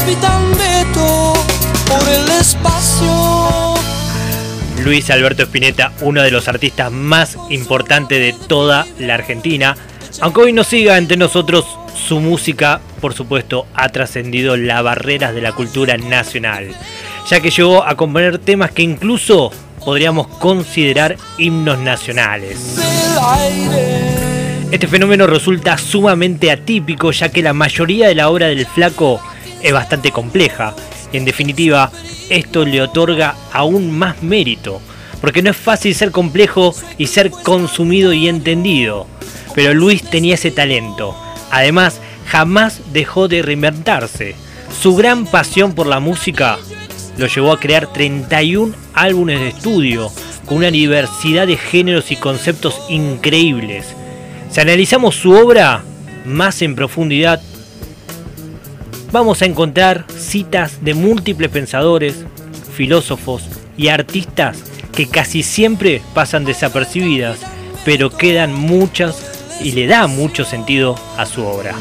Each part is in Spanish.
Capitán Beto por el espacio. Luis Alberto Spinetta, uno de los artistas más importantes de toda la Argentina. Aunque hoy no siga entre nosotros, su música, por supuesto, ha trascendido las barreras de la cultura nacional, ya que llegó a componer temas que incluso podríamos considerar himnos nacionales. Este fenómeno resulta sumamente atípico, ya que la mayoría de la obra del flaco es bastante compleja. Y en definitiva, esto le otorga aún más mérito, porque no es fácil ser complejo y ser consumido y entendido. Pero Luis tenía ese talento. Además, jamás dejó de reinventarse. Su gran pasión por la música lo llevó a crear 31 álbumes de estudio, con una diversidad de géneros y conceptos increíbles. Si analizamos su obra más en profundidad, vamos a encontrar citas de múltiples pensadores, filósofos y artistas que casi siempre pasan desapercibidas, pero quedan muchas y le da mucho sentido a su obra.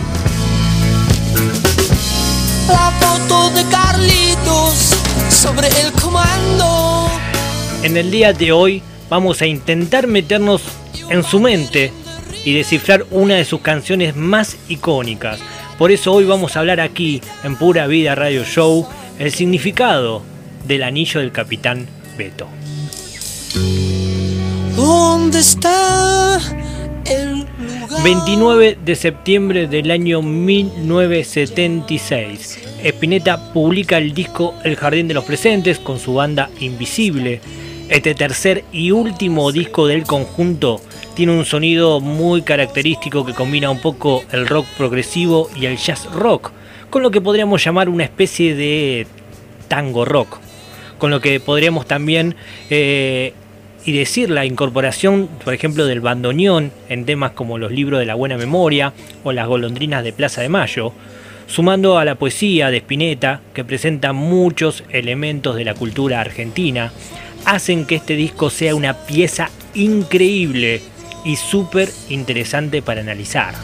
La foto de Carlitos sobre el comando. En el día de hoy vamos a intentar meternos en su mente y descifrar una de sus canciones más icónicas. Por eso hoy vamos a hablar aquí en Pura Vida Radio Show el significado del anillo del capitán Beto. ¿Dónde está el 29 de septiembre del año 1976. Spinetta publica el disco El Jardín de los Presentes con su banda Invisible. Este tercer y último disco del conjunto tiene un sonido muy característico que combina un poco el rock progresivo y el jazz rock, con lo que podríamos llamar una especie de tango rock, con lo que podríamos también eh, y decir la incorporación, por ejemplo, del bandoneón en temas como los libros de la buena memoria o las golondrinas de Plaza de Mayo, sumando a la poesía de Spinetta, que presenta muchos elementos de la cultura argentina, hacen que este disco sea una pieza increíble y súper interesante para analizar.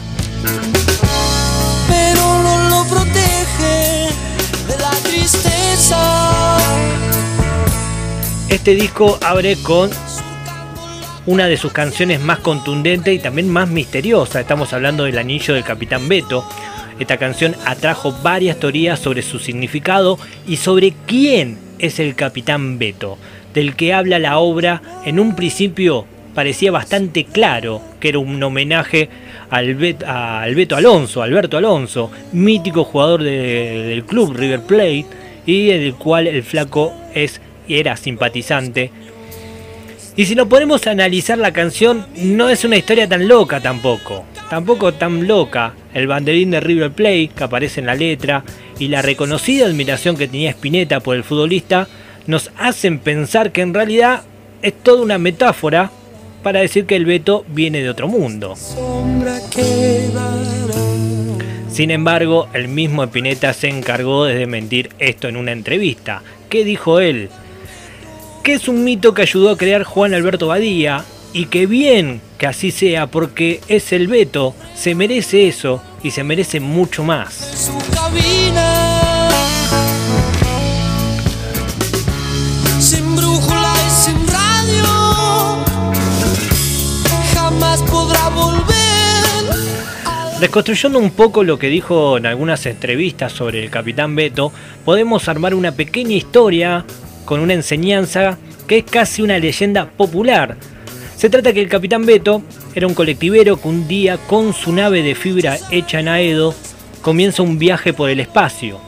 pero no lo protege de la tristeza? Este disco abre con una de sus canciones más contundentes y también más misteriosa. Estamos hablando del Anillo del Capitán Beto. Esta canción atrajo varias teorías sobre su significado y sobre quién es el Capitán Beto, del que habla la obra en un principio parecía bastante claro que era un homenaje al, Bet- al Beto Alonso, Alberto Alonso, mítico jugador de- del club River Plate y del cual el flaco es era simpatizante. Y si nos ponemos a analizar la canción, no es una historia tan loca tampoco. Tampoco tan loca. El banderín de River Plate que aparece en la letra y la reconocida admiración que tenía Spinetta por el futbolista nos hacen pensar que en realidad es toda una metáfora para decir que el Beto viene de otro mundo. Sin embargo, el mismo Spinetta se encargó de desmentir esto en una entrevista. ¿Qué dijo él? Que es un mito que ayudó a crear Juan Alberto Badía y que bien que así sea porque es el Beto, se merece eso y se merece mucho más. su cabina. Reconstruyendo un poco lo que dijo en algunas entrevistas sobre el Capitán Beto, podemos armar una pequeña historia con una enseñanza que es casi una leyenda popular. Se trata que el Capitán Beto era un colectivero que un día con su nave de fibra hecha en Aedo comienza un viaje por el espacio.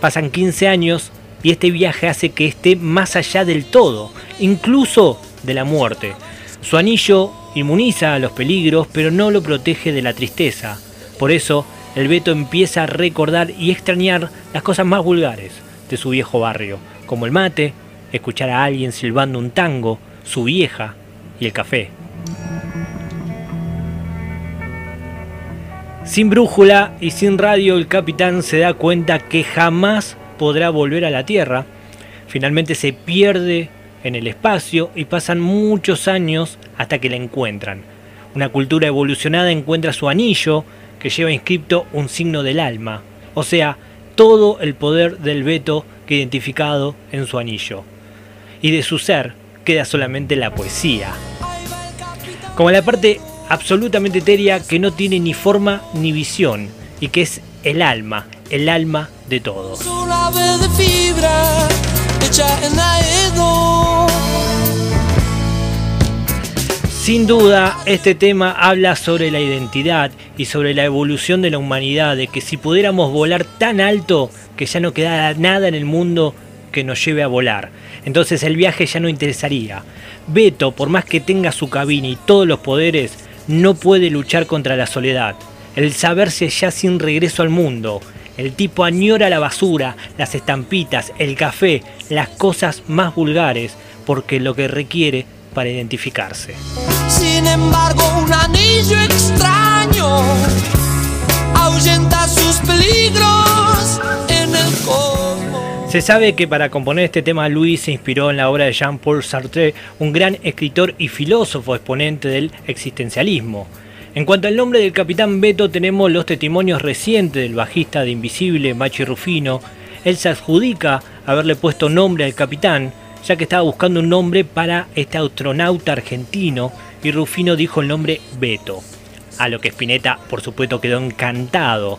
Pasan 15 años y este viaje hace que esté más allá del todo, incluso de la muerte. Su anillo inmuniza a los peligros, pero no lo protege de la tristeza. Por eso, el Beto empieza a recordar y extrañar las cosas más vulgares de su viejo barrio, como el mate, escuchar a alguien silbando un tango, su vieja y el café. Sin brújula y sin radio, el capitán se da cuenta que jamás podrá volver a la Tierra. Finalmente se pierde en el espacio y pasan muchos años hasta que la encuentran. Una cultura evolucionada encuentra su anillo que lleva inscripto un signo del alma, o sea, todo el poder del veto que identificado en su anillo. Y de su ser queda solamente la poesía. Como la parte absolutamente etérea que no tiene ni forma ni visión y que es el alma, el alma de todo. Sin duda, este tema habla sobre la identidad y sobre la evolución de la humanidad, de que si pudiéramos volar tan alto que ya no quedara nada en el mundo que nos lleve a volar. Entonces el viaje ya no interesaría. Beto, por más que tenga su cabina y todos los poderes, no puede luchar contra la soledad. El saberse ya sin regreso al mundo. El tipo añora la basura, las estampitas, el café, las cosas más vulgares, porque lo que requiere para identificarse. Sin embargo, un anillo extraño ahuyenta sus peligros en el cosmos. Se sabe que para componer este tema Luis se inspiró en la obra de Jean-Paul Sartre, un gran escritor y filósofo exponente del existencialismo. En cuanto al nombre del capitán Beto, tenemos los testimonios recientes del bajista de Invisible, Machi Rufino. Él se adjudica haberle puesto nombre al capitán, ya que estaba buscando un nombre para este astronauta argentino y Rufino dijo el nombre Beto, a lo que Spinetta por supuesto quedó encantado.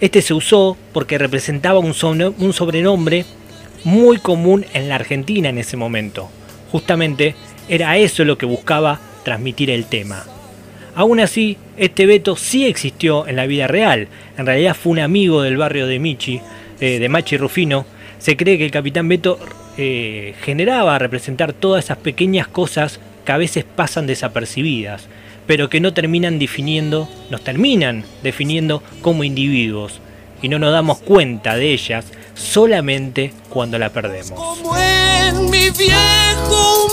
Este se usó porque representaba un, un sobrenombre muy común en la Argentina en ese momento. Justamente era eso lo que buscaba transmitir el tema. Aún así, este Beto sí existió en la vida real. En realidad fue un amigo del barrio de Michi, eh, de Machi Rufino. Se cree que el capitán Beto eh, generaba representar todas esas pequeñas cosas que a veces pasan desapercibidas, pero que no terminan definiendo, nos terminan definiendo como individuos y no nos damos cuenta de ellas solamente cuando la perdemos. Como en mi viejo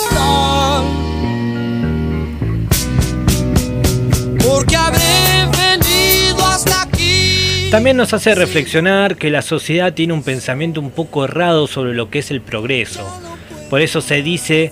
porque también nos hace reflexionar que la sociedad tiene un pensamiento un poco errado sobre lo que es el progreso. Por eso se dice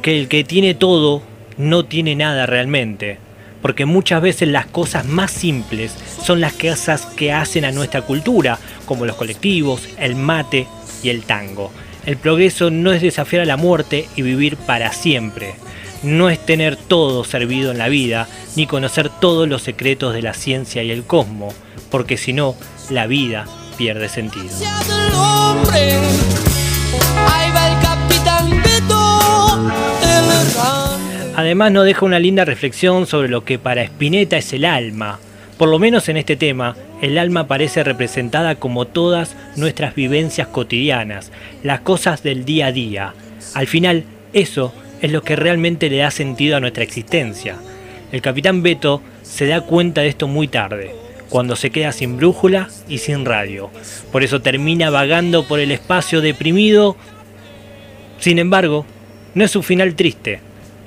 que el que tiene todo no tiene nada realmente. Porque muchas veces las cosas más simples son las cosas que hacen a nuestra cultura, como los colectivos, el mate y el tango. El progreso no es desafiar a la muerte y vivir para siempre. No es tener todo servido en la vida, ni conocer todos los secretos de la ciencia y el cosmos porque si no, la vida pierde sentido. Además nos deja una linda reflexión sobre lo que para Spinetta es el alma. Por lo menos en este tema, el alma parece representada como todas nuestras vivencias cotidianas, las cosas del día a día. Al final, eso es lo que realmente le da sentido a nuestra existencia. El capitán Beto se da cuenta de esto muy tarde cuando se queda sin brújula y sin radio. Por eso termina vagando por el espacio deprimido. Sin embargo, no es su final triste.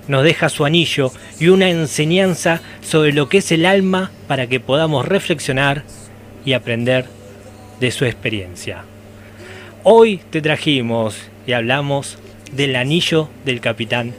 Nos deja su anillo y una enseñanza sobre lo que es el alma para que podamos reflexionar y aprender de su experiencia. Hoy te trajimos y hablamos del anillo del capitán